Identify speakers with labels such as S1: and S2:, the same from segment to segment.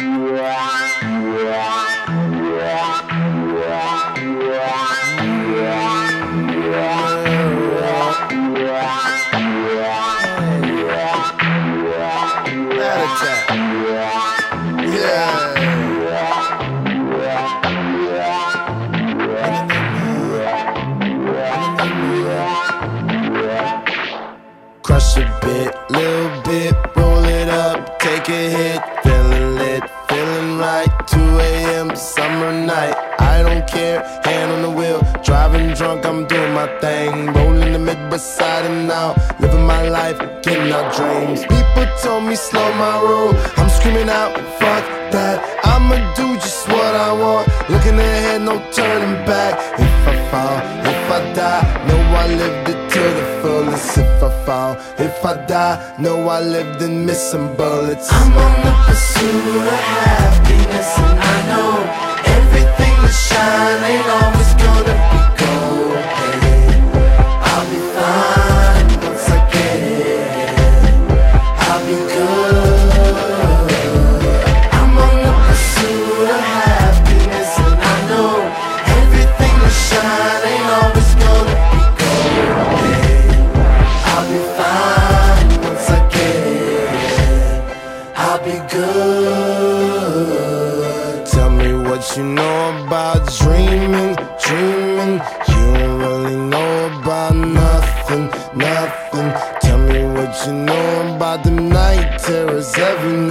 S1: Yeah. my thing. Rolling the Midwest side and out. Living my life, getting out dreams. People told me slow my roll. I'm screaming out, fuck that. I'ma do just
S2: what I want. Looking ahead, no turning back. If I fall, if I die, know I lived it to the fullest. If I fall, if I die, know I lived and missed some bullets. I'm on the pursuit of happiness, and I know everything that shine ain't always gonna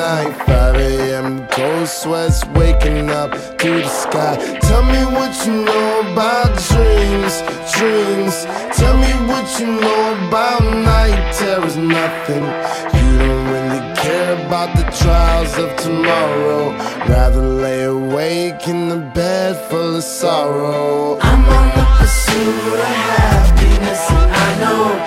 S2: 9, 5 a.m. Cold sweats waking up to the sky. Tell me what you know about dreams, dreams. Tell me what you know about night terrors, nothing. You don't really care about the trials of tomorrow. Rather lay awake in the bed full of sorrow. I'm on the pursuit of happiness, and I
S3: know.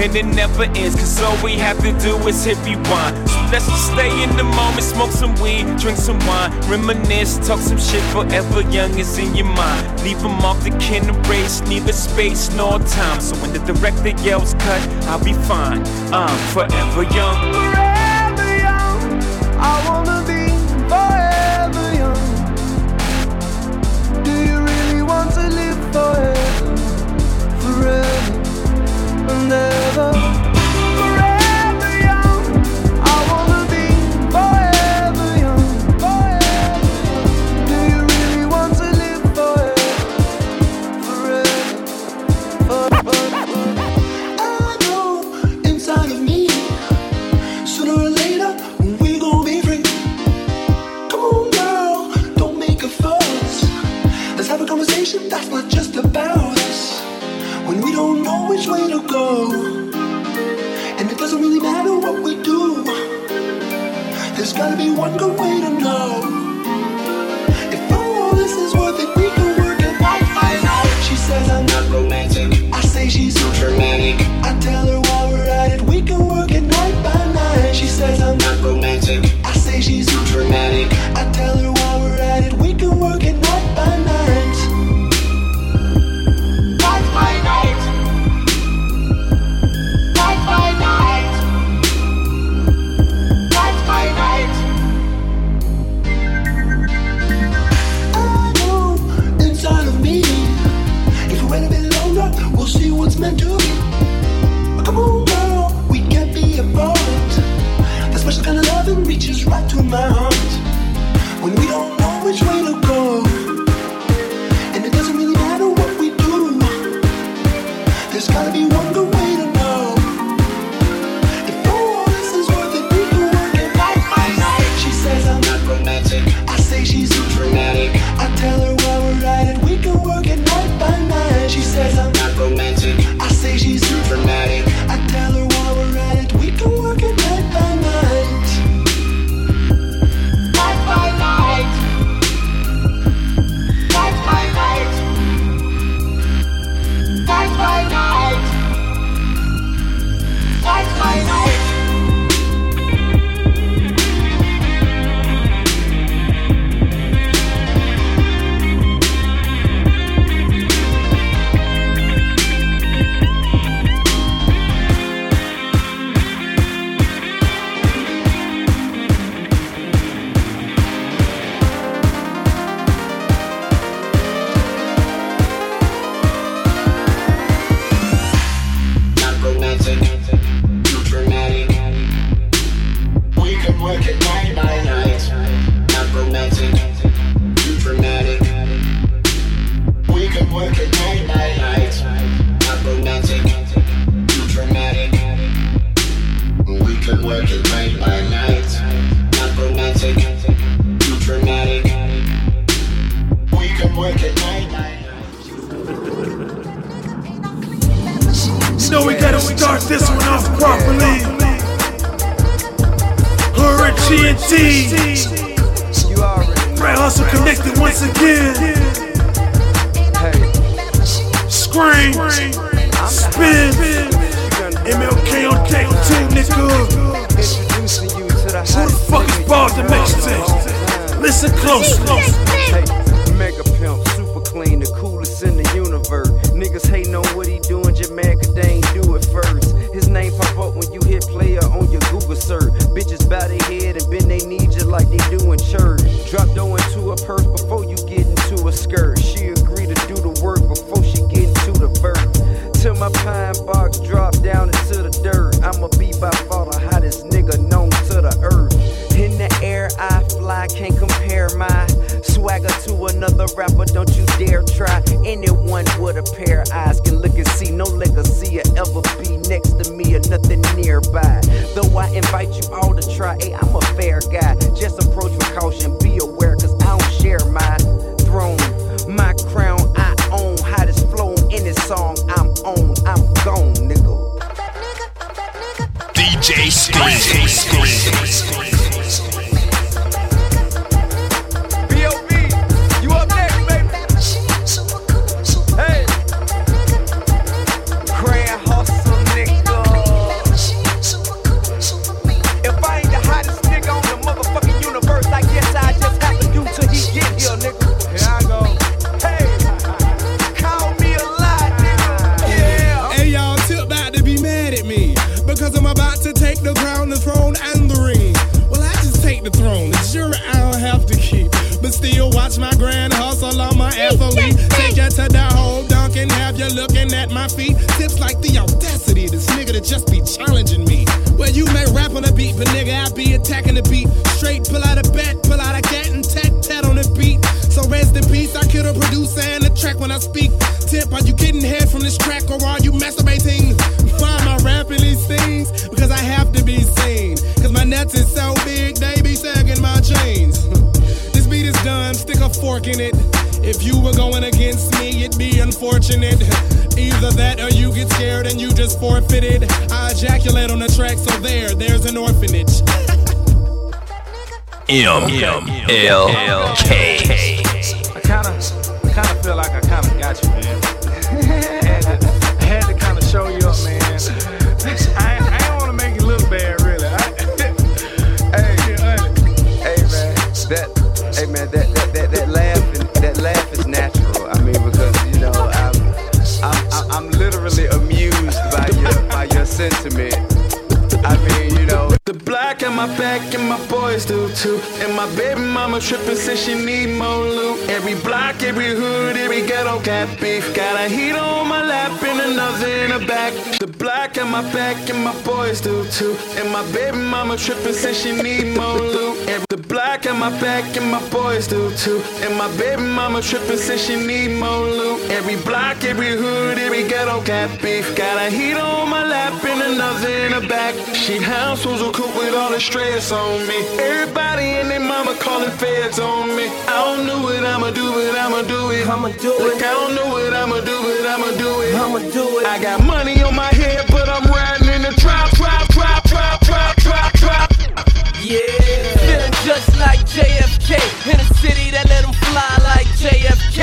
S3: and it never ends. Cause all
S4: we have to
S3: do is
S4: hit rewind. So let's just stay in the moment, smoke some weed, drink some wine, reminisce, talk some shit forever young is in your mind. Leave them off the kin race, neither space nor time. So when the director yells cut, I'll be fine. I'm forever young. Forever young, I wanna be forever young. Do you really want to live forever? Forever and ever. invite you all to try. Hey, I'm a fair guy. Just approach with caution. Be aware, cause I don't share my throne. My crown I own. Hottest flow in this song. I'm on, I'm gone, nigga.
S5: DJ Steve.
S6: M L K.
S4: I I kinda feel like I
S7: mama trippin' says she need more loot. Every block, every hood, every ghetto got beef. Got a heat on my in the back. The block at my back and my boys do too. And my baby mama trippin' says she need more loot. Every, the black at my back and my boys do too. And my baby mama trippin' says she need more loot. Every block, every hood, every ghetto got beef. Got a heater on my lap and another in the back. She house was a coop with all the stress on me. Everybody and their mama calling feds on me. I don't know what I'ma do, but I'ma do it. I'ma do it. Look, I don't know what I'ma do, but I'ma do it. I'ma do it. I got money on my head, but I'm riding in the drop, drop, drop, drop, drop, drop, drop.
S8: Yeah, feeling just like JFK in a city that let him fly like JFK.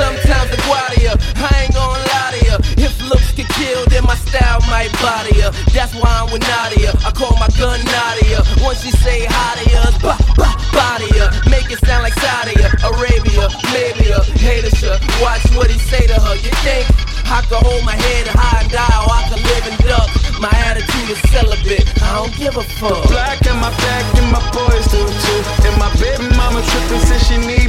S8: Sometimes the Guardia, I ain't gonna lie to ya. If looks could kill, then my style might body ya. That's why I'm with Nadia. I call my gun Nadia. Once she say hi to ya, bah, bah, body ya. Make it sound like Saudi Arabia, watch what he say to her. You think I could hold my head high and die, or I could live and duck? My attitude is celibate. I don't give a fuck.
S7: Black at my back and my boys do too. And my baby mama trippin' says she need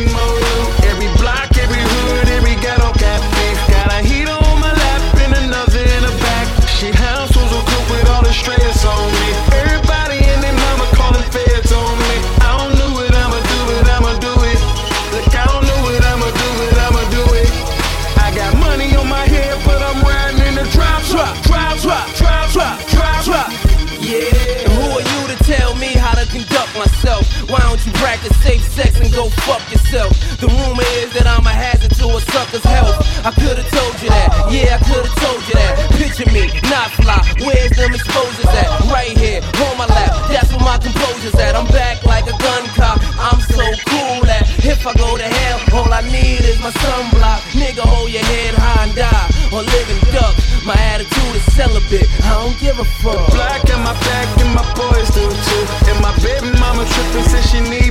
S8: go fuck yourself? The rumor is that I'm a hazard to a sucker's health. I could've told you that, yeah, I could've told you that. Picture me, not fly. Where's them exposures at? Right here, on my lap. That's where my composure's at. I'm back like a gun cop. I'm so cool that if I go to hell, all I need is my sunblock. Nigga, hold your head high and die, or live and duck. My attitude is celibate. I don't give a fuck.
S7: Black at my back and my boys do too. And my baby mama trippin' says she need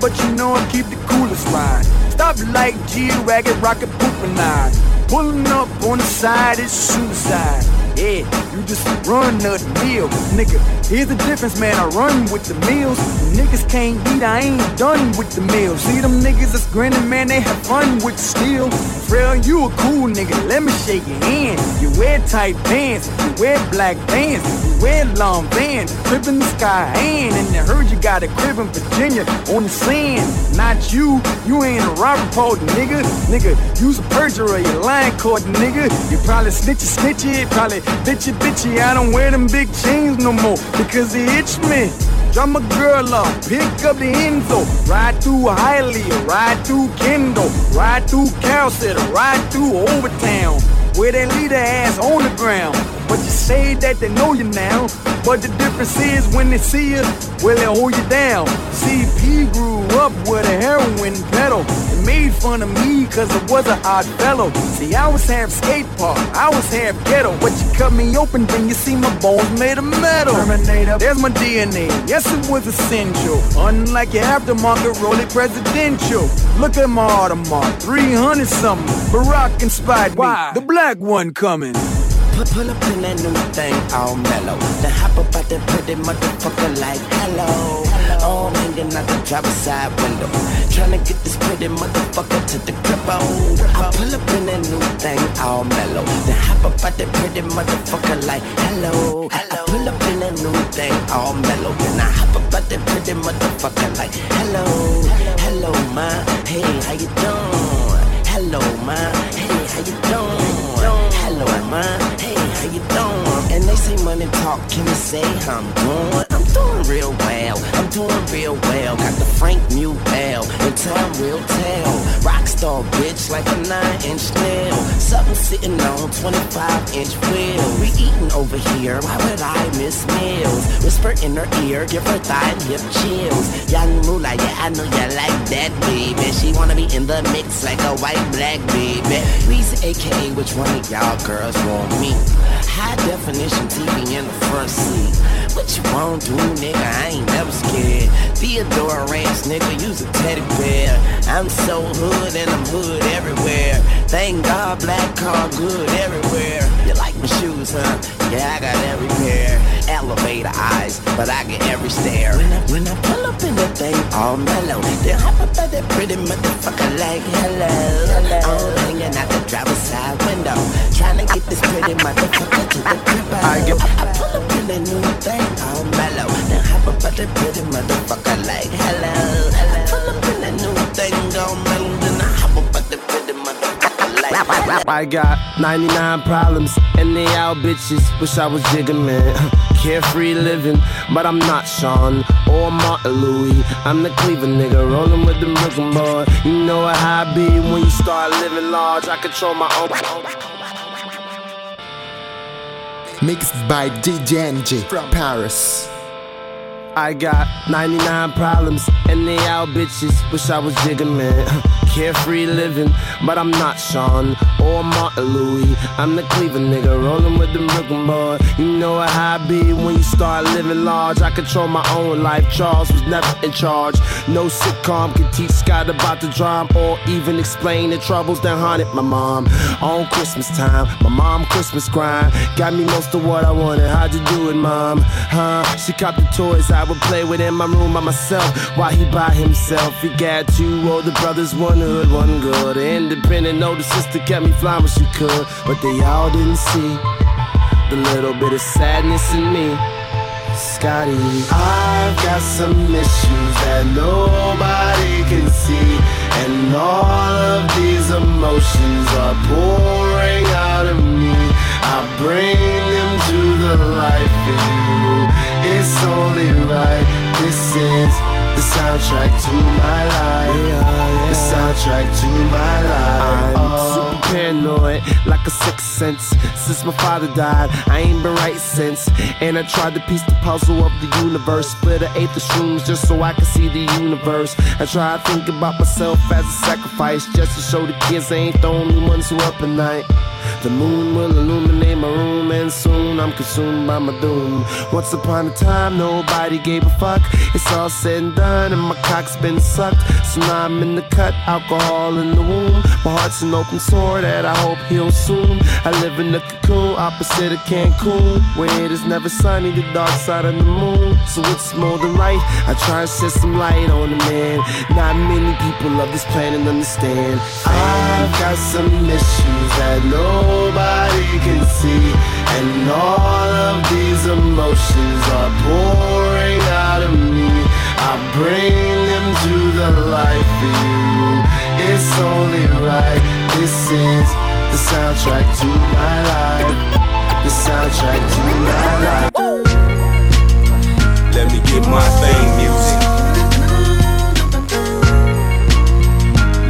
S7: but
S9: you know I keep the coolest line. Stop like G Ragged Rocket Pooping Eye. Pulling up on the side is suicide. Yeah, you just run the meal. Nigga, here's the difference, man. I run with the meals. Niggas can't eat, I ain't done with the meals. See them niggas that's grinning, man, they have fun with steel. Pharrell, you a cool nigga, let me shake your hand. You wear tight pants, you wear black pants, you wear long vans, tripping the sky hand. And I heard you got a crib in Virginia on the sand. Not you, you ain't a robber Paul, nigga. Nigga, you's a perjurer, you lying court, nigga. You probably snitchy, snitchy, probably bitchy, bitchy. I don't wear them big chains no more because they itch me. Drop my girl up, pick up the Enzo, ride through Hialeah, ride through Kendall, ride through Carol City, ride through Overtown, where they leave their ass on the ground. But you say that they know you now, but the difference is when they see you, well they hold you down. CP grew up with a heroin pedal, and made fun of me cause I was an odd fellow. See, I was half skate park, I was half ghetto, but you cut me open, then you see my bones made of metal. Terminator, there's my DNA, yes it was essential. Unlike your aftermarket Rolly presidential. Look at my Audemars, 300 something. Barack inspired me, the black one coming.
S10: Put, pull up in that new thing, all mellow. Then hop up out that pretty motherfucker like hello. hello. Oh, hanging out the driver's side window. Tryna get this pretty motherfucker to the cribbo. I pull up in that new thing, all mellow. Then hop up out that pretty motherfucker like hello. hello. I pull up in that new thing, all mellow. Then I hop up out that pretty motherfucker like hello. Hello, ma. Hey, how you doing? Hello, ma. Hey, how you doing? Money talk, can you say I'm doing? I'm doing real well, I'm doing real well. Got the Frank New L, and time will tell. Rockstar bitch like a 9 inch nail. Something sitting on 25 inch wheel. We eating over here, why would I miss meals? Whisper in her ear, give her thigh and hip chills. Young Mula, yeah, I know you like that, baby. She wanna be in the mix like a white black baby. Reese, aka, which one of y'all girls want me? High definition TV in the front seat. What you won't do, nigga? I ain't never scared. Theodore Ranch, nigga, use a teddy bear. I'm so hood and I'm hood everywhere. Thank God, black car good everywhere. You like my shoes, huh? Yeah, I got every pair. Elevator eyes, but I get every stare. When I, when I pull up in that thing, all mellow. Then hop up at that pretty motherfucker like hello. I'm hanging out the driver's side window. Trying to get this pretty motherfucker to the crib. I, get, I pull up in that new thing, all mellow. Then hop up at that pretty motherfucker like hello. I pull up in that new thing, all mellow. Then I hop up at that pretty motherfucker like hello.
S1: I got 99 problems and they all bitches. Wish I was Jigga Man. Carefree living, but I'm not Sean or Martin Louis. I'm the Cleveland nigga rolling with the Brooklyn boy. You know how I be when you start living large. I control my own.
S11: Mixed by DJ NG from Paris.
S1: I got 99 problems and they all bitches. Wish I was Jigga Man. Carefree living, but I'm not Sean or Martin Louis. I'm the Cleveland nigga rolling with the Brooklyn boy. You know how I be when you start living large. I control my own life. Charles was never in charge. No sitcom can teach Scott about the drama or even explain the troubles that haunted my mom. On Christmas time, my mom Christmas grind got me most of what I wanted. How'd you do it, mom? Huh? She got the toys I would play with in my room by myself while he by himself. He got two older brothers, one hood, one good. Independent older sister kept me flying when she could, but they all didn't see the little bit of sadness in me. Scotty, I've got some issues that nobody can see, and all of these emotions are pouring out of me. I bring them to the light for you. It's only right. This is the soundtrack to my life. The soundtrack to my life. I'm super paranoid, like a sixth sense. Since my father died, I ain't been right since. And I tried to piece the puzzle of the universe. Split an eighth of shrooms just so I could see the universe. I try to think about myself as a sacrifice, just to show the kids they ain't the only ones who up at night. The moon will illuminate my room, and soon I'm consumed by my doom. Once upon a time, nobody gave a fuck. It's all said and done, and my cock's been sucked. So now I'm in the cut, alcohol in the womb. My heart's an open sore that I hope heals soon. I live in a cocoon opposite of Cancun, where it is never sunny, the dark side of the moon. So it's more than right. I try and shed some light on the man. Not many people of this planet understand. I've got some issues that nobody can see, and all of these emotions are pouring out of me. I bring them to the light for you. It's only right. This is the soundtrack to my life. The soundtrack to my life.
S12: Let me get my theme music.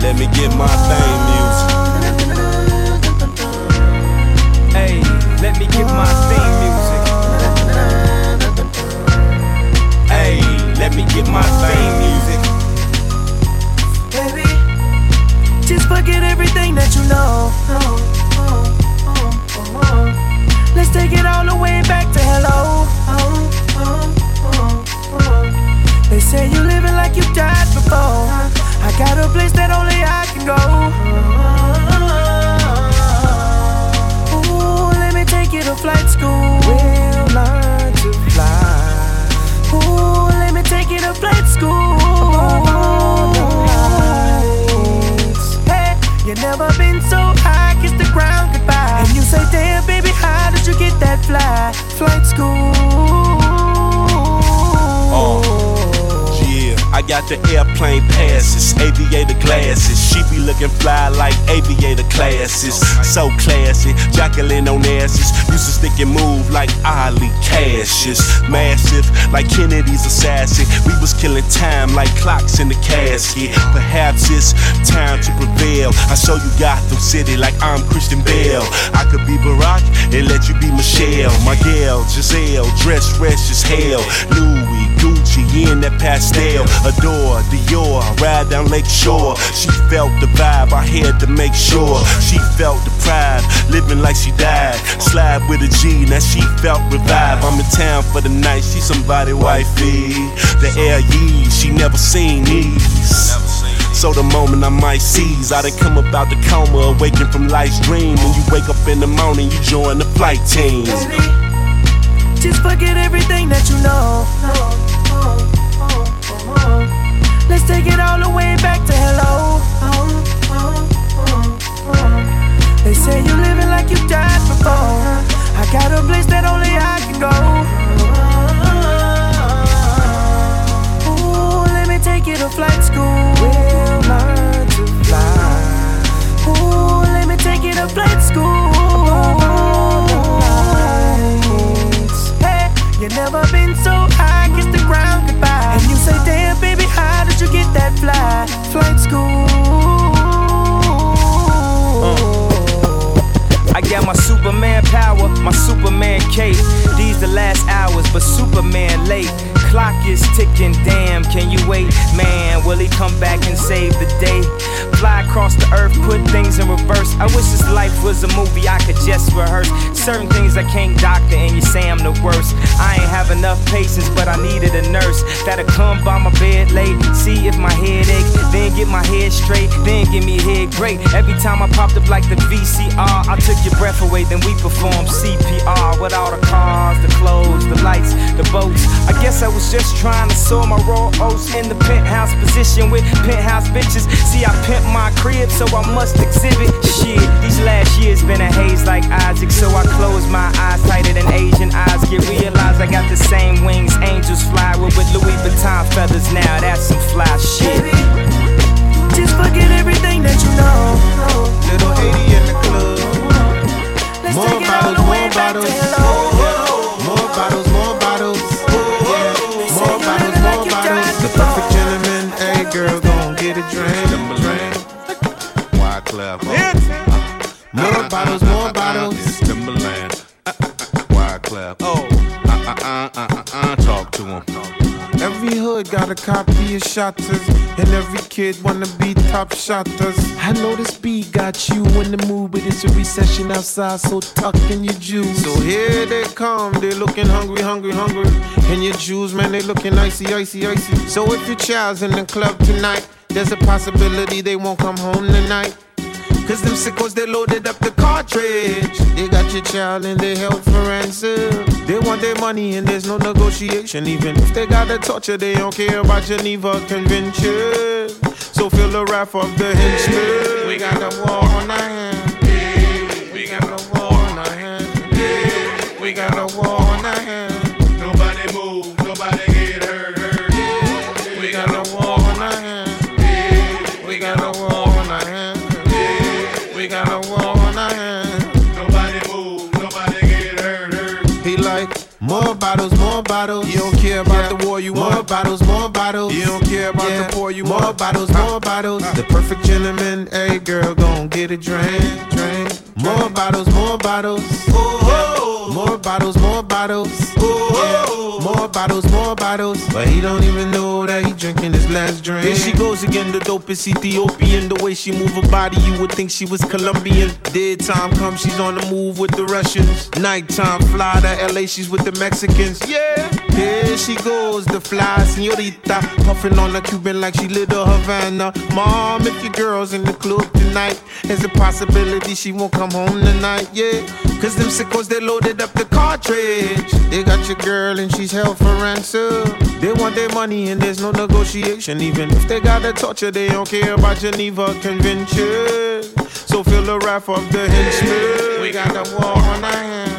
S12: Let me get my theme music. Hey, let me get my theme music. Hey, let me get my theme music.
S13: Baby, just forget everything that you know. Let's take it all the way back to hello. A place that only I can go. Ooh, let me take it to flight school. We'll learn to fly. Ooh, let me take you to flight school. Hey, you never been so high, kiss the ground goodbye. And you say, damn, baby, how did you get that fly? Flight school.
S14: The airplane passes, aviator glasses. She be looking fly like aviator classes. So classy, Jacqueline on asses. Used to stick and move like Ali Cassius. Massive, like Kennedy's assassin. We was killing time like clocks in the casket. Perhaps it's time to prevail. I show you Gotham City like I'm Christian Bale. I could be Barack and let you be Michelle. My gal, Giselle, dressed fresh as hell. Louis, Gucci in that pastel. Adore, Dior, ride down Lake Shore. She felt the vibe, I had to make sure. She felt the pride, living like she died. Slide with a G, now she felt revive. I'm in town for the night, she somebody wifey. The air yee, she never seen these. So the moment I might seize, I done come about the coma, awaken from life's dream. When you wake up in the morning, you join the flight team.
S13: Just forget everything that you know. Let's take it all the way back to hello. They say you living like you died before. I got a place that only I can go. Ooh, let me take you to flight school. We'll learn to fly. Ooh, let me take you to flight school. Hey, you never been so high, kiss the ground say, damn, baby, how did you get that fly? Flight school. Uh.
S15: I got my Superman power, my Superman cape. These the last hours, but Superman late. Clock is ticking, damn, can you wait? Man, will he come back and save the day? Fly across the earth, put things in reverse. I wish this life was a movie I could just rehearse. Certain things I can't doctor, and you say I'm the worst. I ain't have enough patience, but I needed a nurse that'll come by my bed late, see if my head ache, then get my head straight, then give me head great. Every time I popped up like the VCR, I took your breath away, then we perform CPR with all the cars, the clothes, the lights, the boats. I guess I was just trying to sow my raw oats in the penthouse position with penthouse bitches. See, I pimp my crib, so I must exhibit shit. These last years been a haze like Isaac, so I close my eyes tighter than Asian eyes. Get realized I got the same wings angels fly with, with Louis Vuitton feathers. Now that's some fly shit.
S13: Just forget everything that you know.
S16: Little 80 in the club. More bottles, more bottles. More bottles, more bottles. More bottles, more bottles. The perfect gentleman. Hey, girl, gon' get a drink.
S17: Wyclef?
S16: More bottles, more bottles.
S17: Timbaland. Why club? Oh.
S16: Hood got a copy of Shottas, and every kid wanna be top shotters. I know this beat got you in the mood, but it's a recession outside, so tuck in your juice. So here they come, they looking hungry, hungry, hungry. And your jewels, man, they looking icy, icy, icy. So if your child's in the club tonight, there's a possibility they won't come home tonight. Cause them sickos, they loaded up the cartridge. They got your child and they held for ransom. They want their money and there's no negotiation. Even if they gotta torture, they don't care about Geneva Convention. So feel the wrath of the henchmen. We got a war on our hands. We got a war on our hands. We got a war on our hands.
S17: Nobody move, nobody get hurt, hurt.
S16: We got a war on our hands. We got a war on our hands. We got a war bottles. You don't care about the war, you more want bottles, more bottles. You don't care about the poor, you more bottles, more bottles. The perfect gentleman, hey girl, gon' get a drink, drink. More bottles, more bottles. More bottles, more bottles. More bottles, more bottles. But he don't even know that he drinking his last drink. Here she goes again, the dopest Ethiopian. The way she move her body, you would think she was Colombian. Daytime comes, she's on the move with the Russians. Nighttime fly to LA, she's with the Mexicans. Yeah. Here she goes, the fly senorita. Puffing on a Cuban like she lit a Havana. Mom, if your girl's in the club tonight, there's a possibility she won't come home tonight. Yeah. Cause them sickos, they loaded up the cartridge. They got your girl and she's held for ransom. They want their money and there's no negotiation. Even if they gotta torture, they don't care about Geneva Convention. So feel the wrath of the henchmen. We got a war on our hands.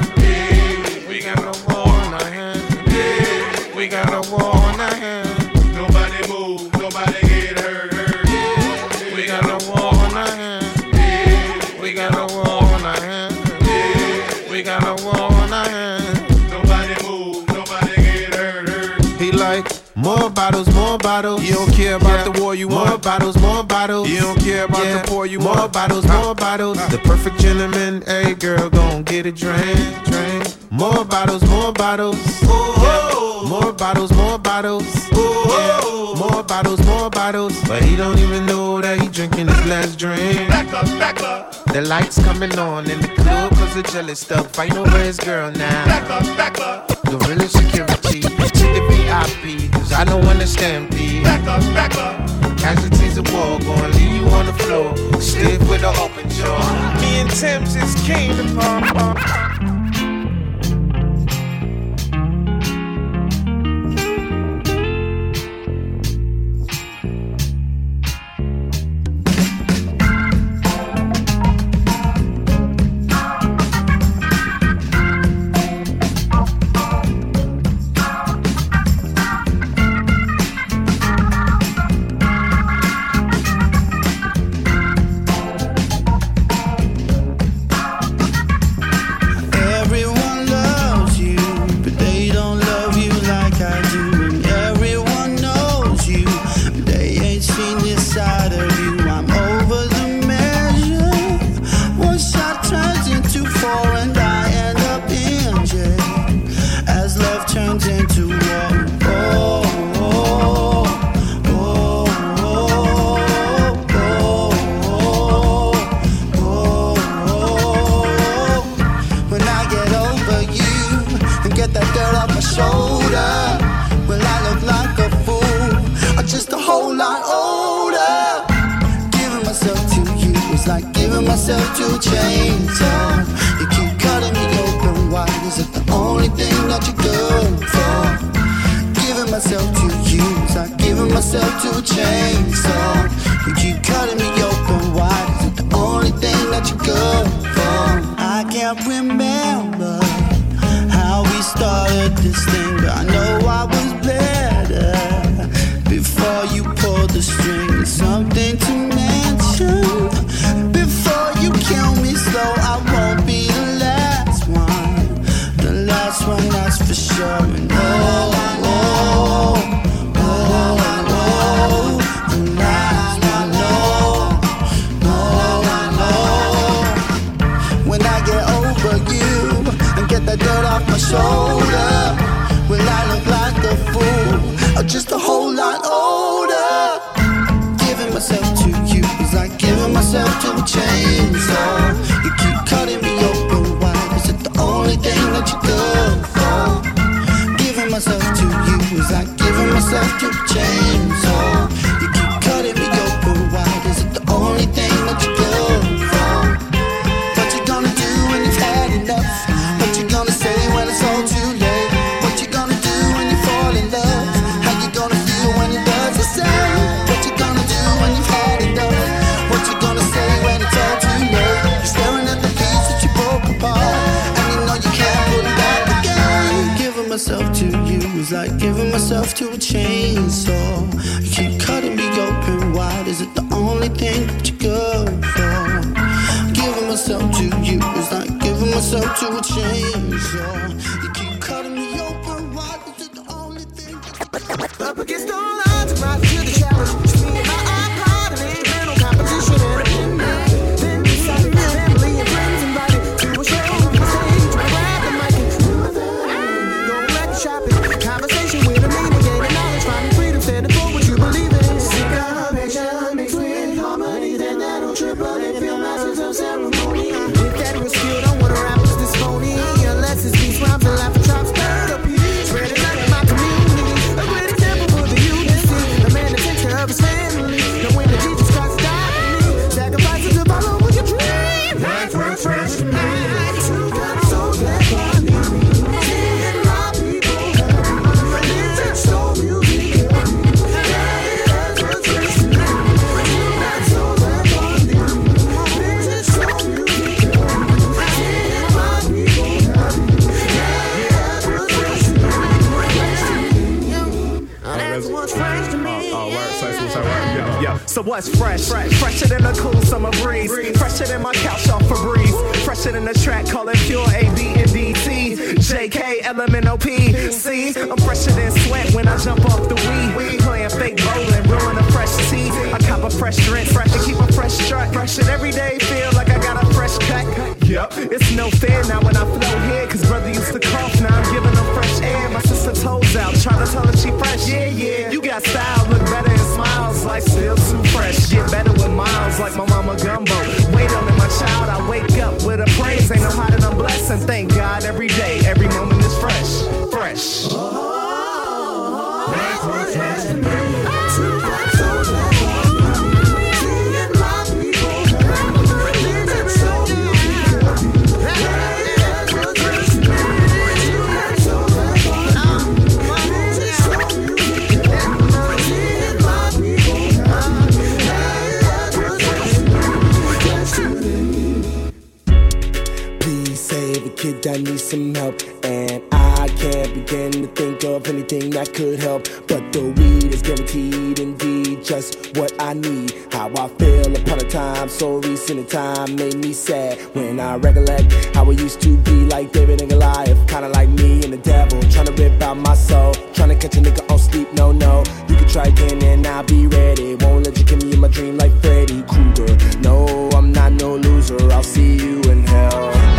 S16: We got a war on our hands.
S17: Nobody move, nobody get hurt. hurt.
S16: We got a war on our hands. We got a war on our hands. We got a war on our hands.
S17: Nobody move, nobody get hurt. hurt.
S16: He like more bottles, more bottles. You don't care about the war, you more want bottles, more bottles. You don't care about the poor, you more want bottles, more bottles. The perfect gentleman, hey girl, gon' get a drink, drink. More bottles, more bottles. Yeah. More bottles, more bottles. Yeah. More bottles, more bottles. But he don't even know that he drinking his last drink.
S17: Back up, back up,
S16: The lights coming on in the club cause of jealous stuff. Fighting over his girl now.
S17: back up, back up,
S16: Gorilla security to the VIP, cause I don't understand these.
S17: back up, back up.
S16: Casualties of war gonna leave you on the floor, stiff with an open jaw. Me and Tim just came to pop.
S18: That you're for? Giving myself to you is like giving myself to a giving myself to a chainsaw. You keep cutting me open wide. Is it the only thing that you're good for? Giving myself to you is like giving myself to a chainsaw.
S15: So fresh? Fresher than a cool summer breeze. Fresher than my couch off Febreze. Fresher than the track, call it pure A, B, and DT. JK, LMNOP. See, I'm fresher than sweat when I jump off the weed. Playing fake bowling, brewing a fresh tea. I cop a fresh drink, fresh and keep a fresh strut. Fresh and every day feel like I got a fresh cut. Yep, it's no fair now when I flow here. Cause brother used to cough, now I'm giving them fresh air. My sister toes out, trying to tell her she fresh. Yeah, yeah. You got style, like my mama gumbo. Wait on me, my child. I wake up with a praise. Ain't no hiding, I'm
S1: some help. And I can't begin to think of anything that could help. But the weed is guaranteed indeed just what I need. How I feel upon a time so recent in time made me sad. When I recollect how it used to be like David and Goliath. Kinda like me and the devil. Trying to rip out my soul. Trying to catch a nigga on sleep. No, no. You can try again and I'll be ready. Won't let you kill me in my dream like Freddy Krueger. No, I'm not no loser. I'll see you in hell.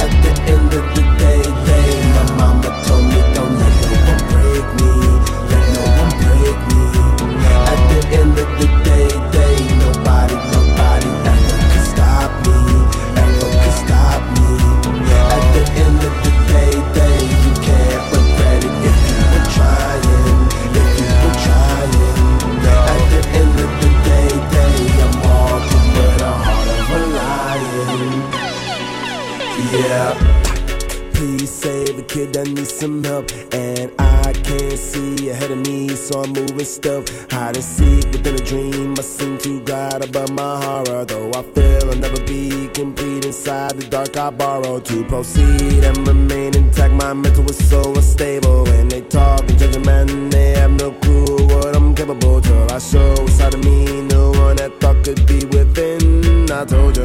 S1: Needs some help. And I can't see ahead of me, so I'm moving stuff. Hide and seek within a dream. I seem to guide above my horror. Though I feel I'll never be complete inside the dark I borrow to proceed and remain intact. My mental is so unstable. When they talk and judge a man, they have no clue what I'm capable till I show inside of me. No one that thought could be within. I told you,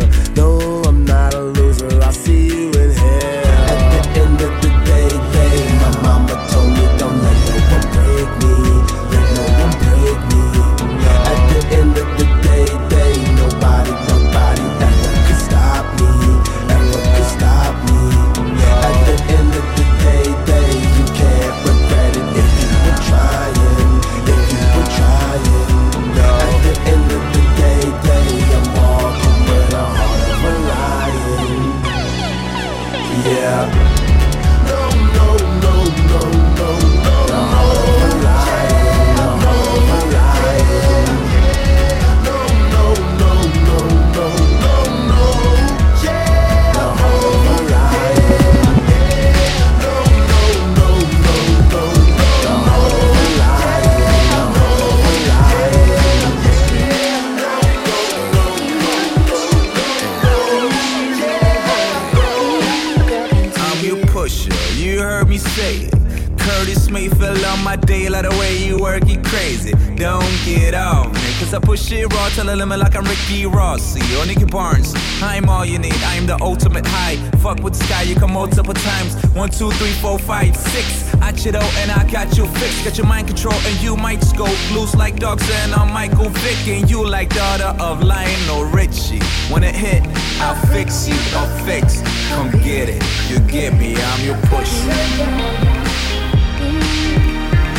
S8: and you might scope loose like dogs and I'm Michael Vick and you like daughter of Lionel Richie. When it hit, I'll fix you, I'll fix. Come get it, you get me, I'm your pusher.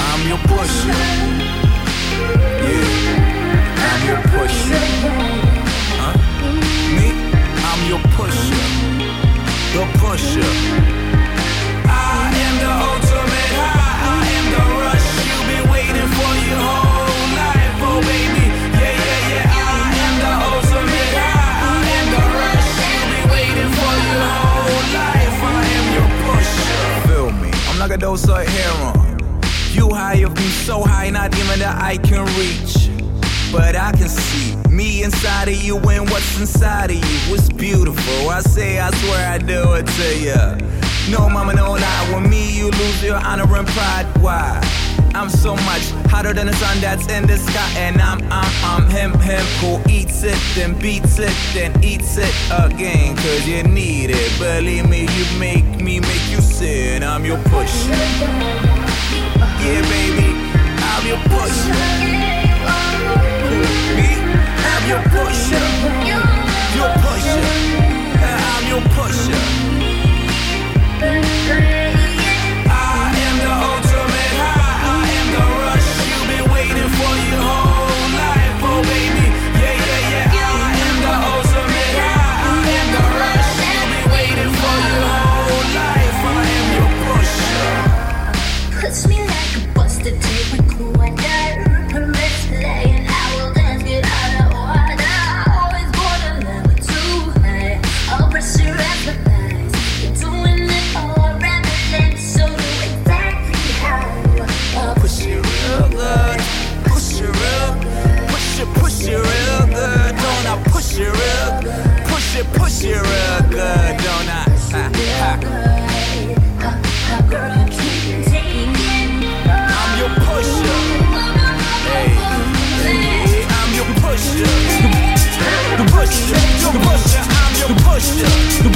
S8: I'm your pusher. Yeah, I'm your pusher. Huh? Me? I'm your pusher. The pusher. Me? I'm like a dose of heroin. You high of me so high, not even that I can reach. But I can see me inside of you and what's inside of you. It's beautiful. I say, I swear I do it to ya. No, mama, no lie. With me, you lose your honor and pride. Why? I'm so much hotter than the sun that's in the sky. And I'm, I'm, I'm him, him who eats it, then beats it, then eats it again. Cause you need it. Believe me, you make me make you sin. I'm your push. Yeah, baby, I'm your push. Me, I'm your pusher. Your pusher. I'm your pusher. I'm your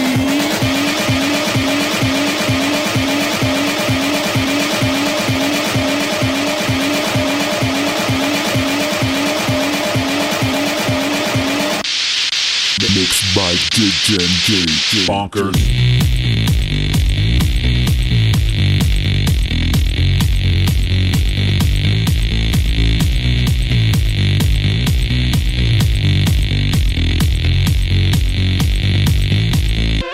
S3: DJ Bonkers.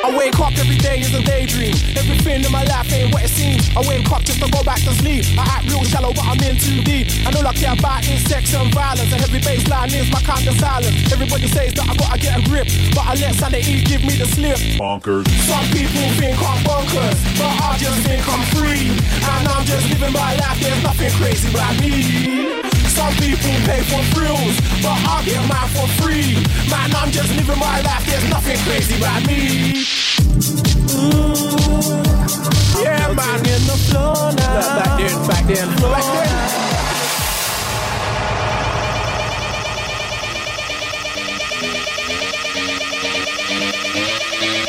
S19: I wake up every day is a daydream. Everything in my life I wake up just to go back to sleep. I act real shallow, but I'm in too deep. And all I care about is sex and violence. And every baseline is my kind of silence. Everybody says that I gotta get a grip, but I let sanity give me the slip.
S3: Bonkers.
S19: Some people think I'm bonkers, but I just think I'm free. And I'm just living my life, there's nothing crazy about me. Some people pay for thrills, but I get mine for free. Man, I'm just living my life, there's nothing crazy about me. Ooh, yeah, man. In the floor now. Back then, back then, back then.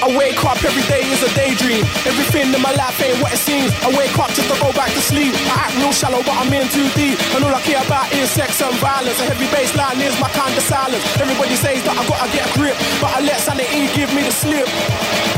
S19: I wake up every day is a daydream. Everything in my life ain't what it seems. I wake up just to go back to sleep. I act real shallow, but I'm in too deep. And all I care about is sex and violence. A heavy bass line is my kind of silence. Everybody says that I gotta get a grip, but I let sanity give me the slip.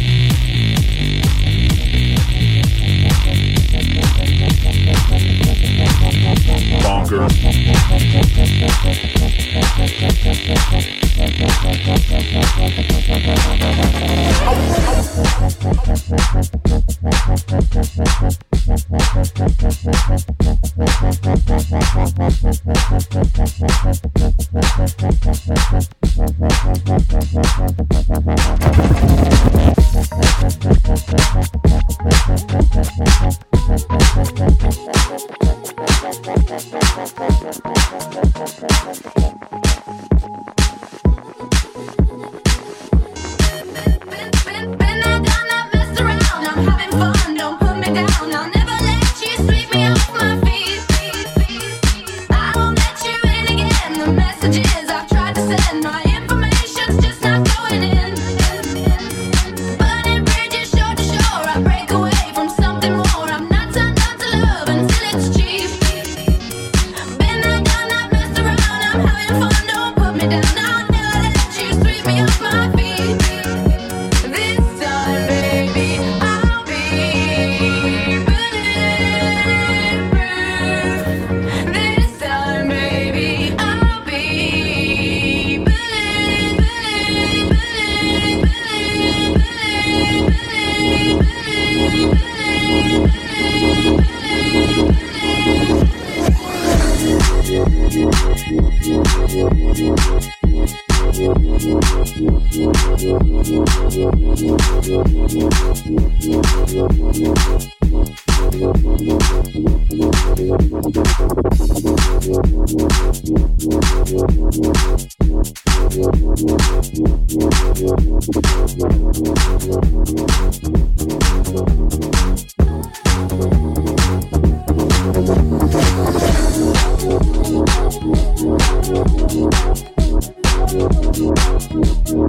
S2: Thank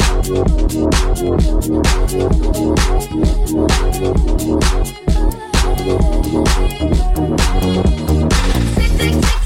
S2: you.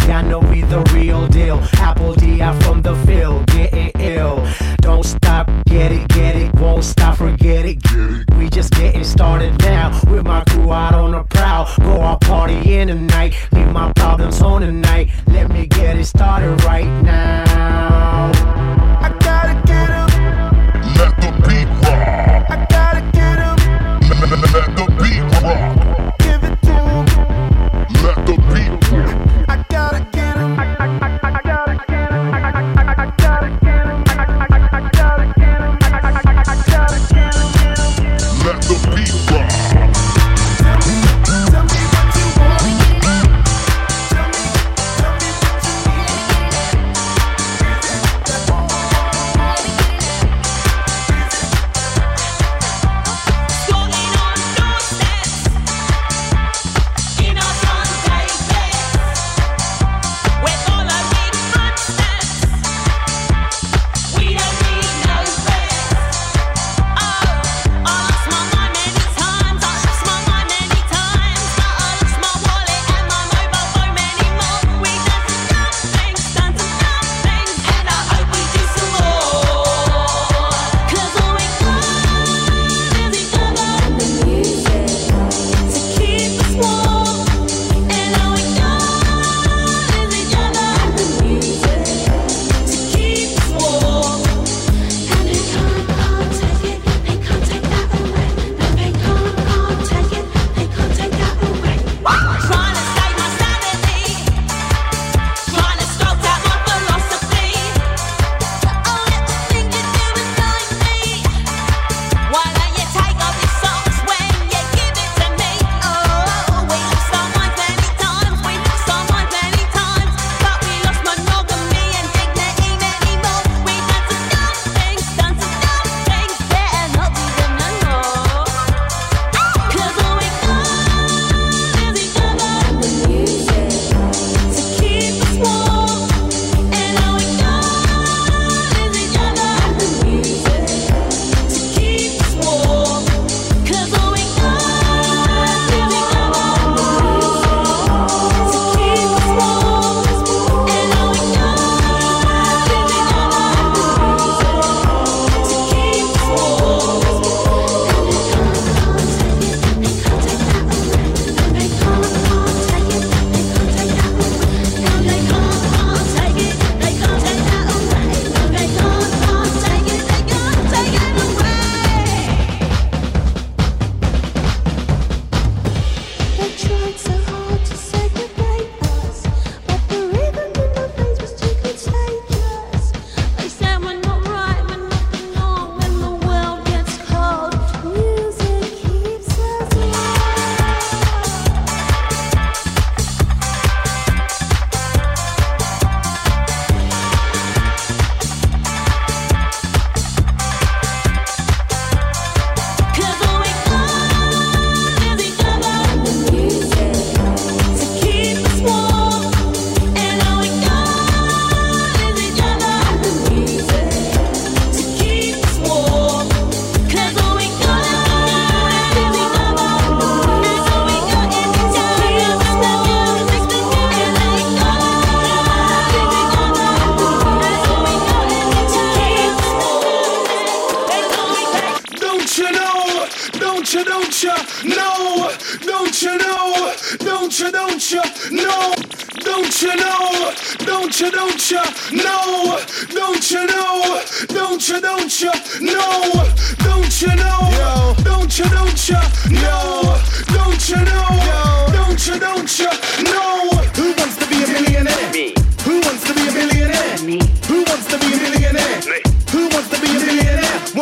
S20: I
S19: know
S21: we the real deal. Apple D out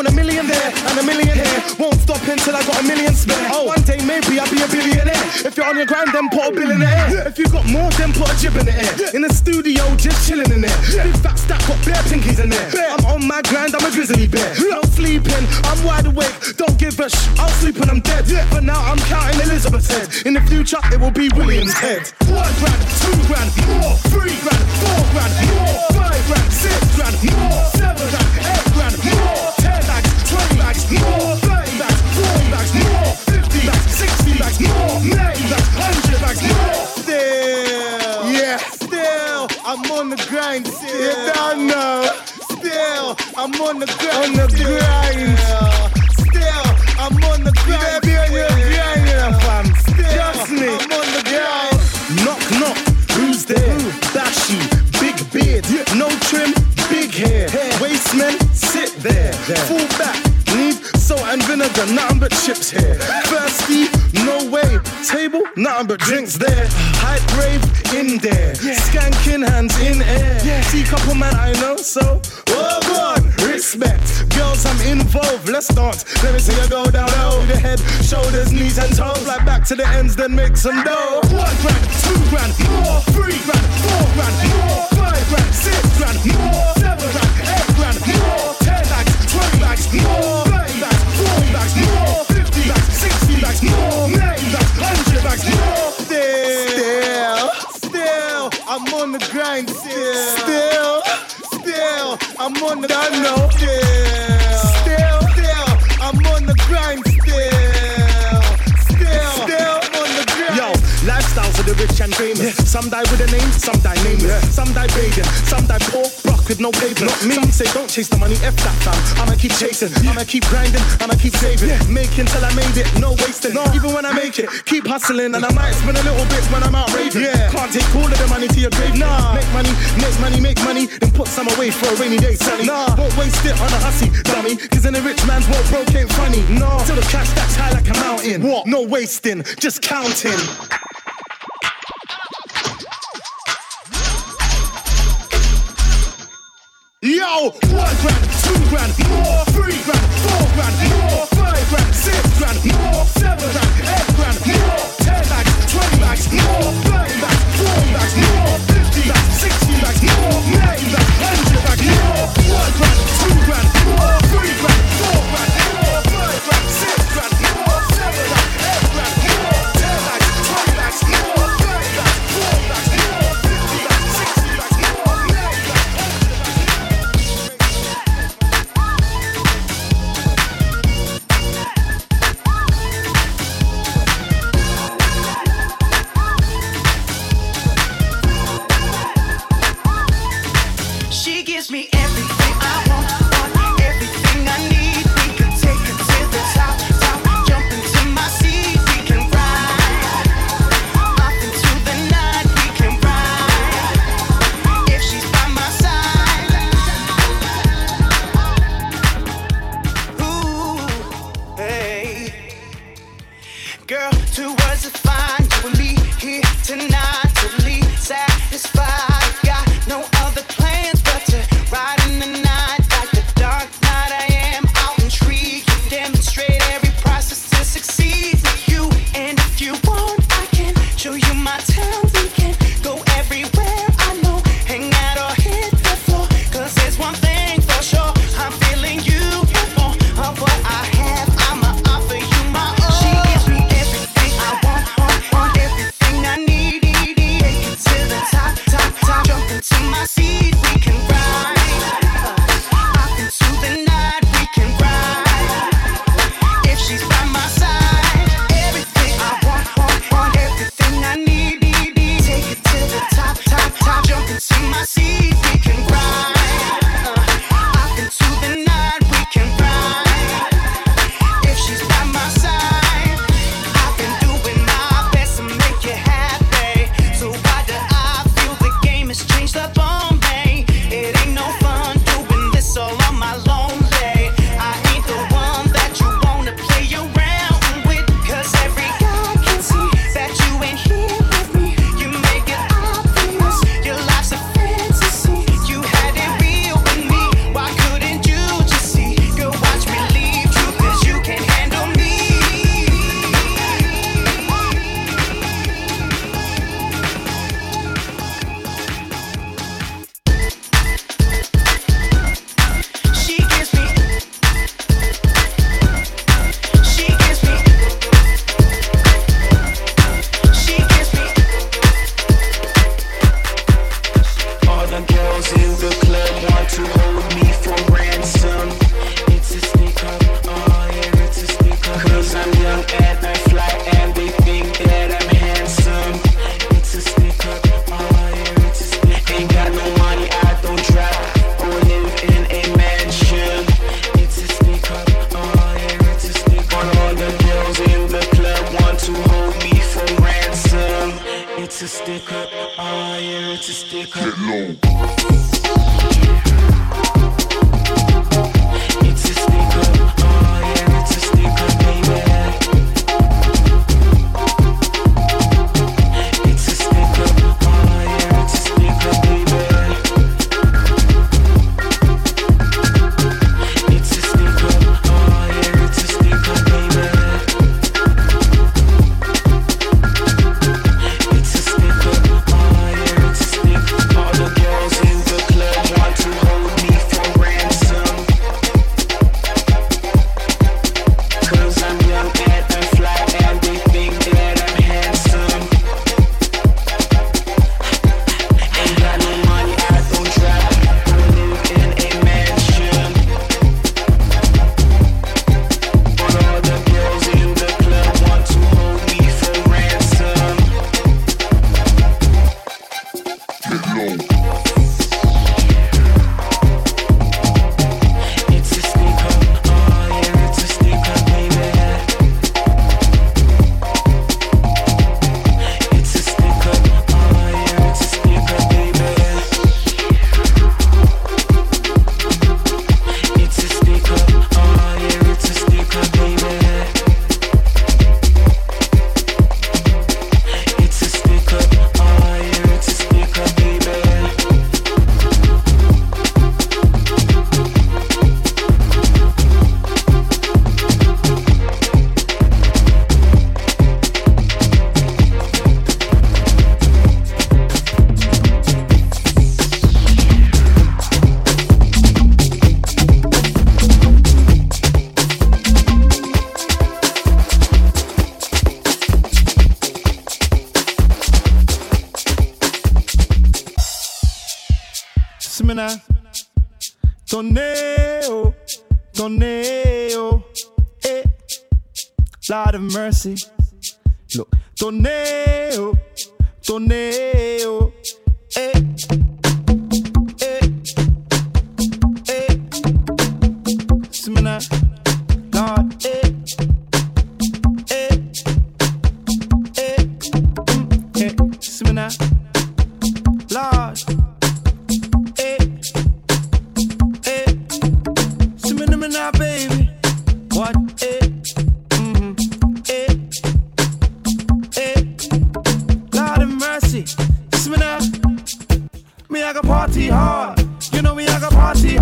S3: Want a million there and a million here. Won't stop until I got a million spare. Oh, one day maybe I'll be a billionaire. If you're on your grind, then put a bill in the air. If you got more, then put a jib in the air. In the studio, just chilling in there. Big fat stack, got bare pinkies in there. I'm on my grind, I'm a grizzly bear. No sleeping, I'm wide awake. Don't give a sh. I'll sleep when I'm dead. But now I'm counting Elizabeth's head. In the future, it will be William's head. One grand, two grand, more, three grand, four grand, more, five grand, six grand, more, seven grand, eight grand, more, more, bags, more, fifty bags, sixty bags, more, more. Still, yeah, still, I'm on the grind. Still, you don't know. Still, I'm on the grind. On the grind. Still, but chips here. Thirsty, no way. Table, nothing but drinks there. Hype rave in there. Skanking hands in air. See couple man I know, so oh God, respect. Girls, I'm involved. Let's dance. Let me see you go down low. The head, shoulders, knees, and toes. Like back to the ends, then make some dough. One grand, two grand, more, three grand, four grand, more, five grand, six grand, more, seven grand, eight grand, more, ten bags, twenty bags, more, Still, still, I'm on the grind. Still, still, still, I'm on the grind. No, still, still, still, the rich and famous. Some die with a name, some die nameless. Some die begging, some die poor, broke with no pavement. Not me. Some say don't chase the money, F that fam. I'ma keep chasing, I'ma keep grinding, I'ma keep saving. Making till I made it, no wasting. No. Even when I make it, keep hustling, and I might spend a little bit when I'm out raving. Yeah. Can't take all of the money to your grave. Nah. Make money, make money, make money, then put some away for a rainy day, sunny. Nah. Won't waste it on a hussy, dummy. Cause in a rich man's world, broke ain't funny. No. Till the cash stacks high like a mountain. What? No wasting, just counting. One grand, two grand, more, three grand, four grand, more, five grand, six grand, more, seven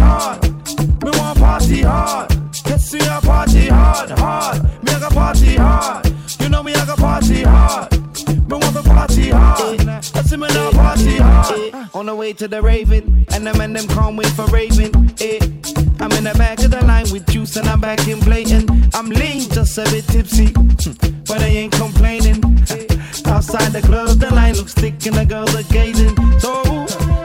S22: hard. Me want party hard. Let's see I party hard, hard. Me, got party hard. You know me, got party hard. Me want the party hard. Let's see me now party hard.
S23: On the way to the Raven, and them and them can't wait for Raven. Eh. I'm in the back of the line with juice and I'm back in blatant. I'm lean, just a bit tipsy, but I ain't complaining. Outside the club, the line looks thick and the girls are gazing. So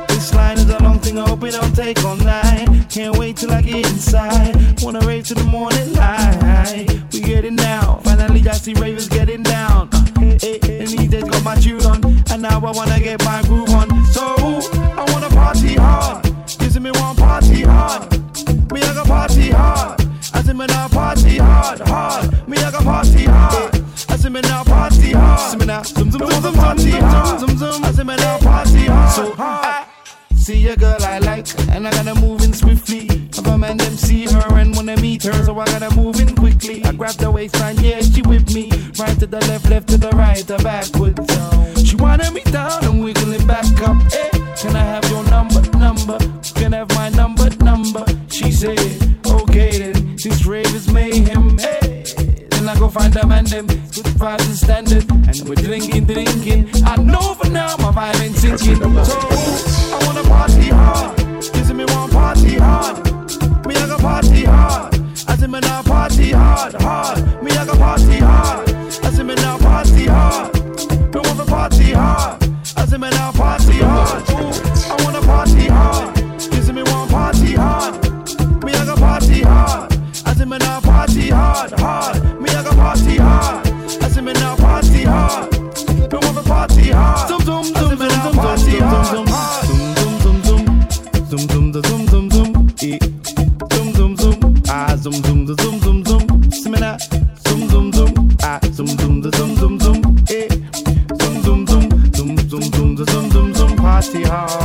S23: this line is a thing, I hope it don't take all night. Can't wait till I get inside. Wanna rave to the morning light. We getting down. Finally, I see ravers getting down. Uh, eh, eh, and he just got my tune on, and now I wanna get my groove on. So I wanna party hard. See me want party hard. Me I got party hard. I see me now party hard, hard. Me I got party hard. I see me now party hard. See me now, zoom zoom zoom zoom party hard. Zoom zoom. I see me now party hard. So hard. See a girl I like, and I gotta move in swiftly. If a man them see her and wanna meet her, so I gotta move in quickly. I grab the waistline, yeah, she with me. Right to the left, left to the right, or backwards. She wanted me down and wiggling back up. Hey, can I have your number, number? Can I have my number, number? She said, okay then, this rave is mayhem. Hey, then I go find them and them, good vibes and standard. And we're drinking, drinking. I know for now my vibe ain't sinking. So I wanna party hard. you see me want party hard. Me I go party hard. As in me now party hard, hard. Me I go party hard. As in me now party hard. Me want to party hard. As in me now party
S24: hard. Ooh, I
S23: wanna party hard. This me want party hard. Me I go party hard. As in me now party hard, hard. Me I go party hard. As in me now party hard. Me want to party hard. Dum dum dum. long.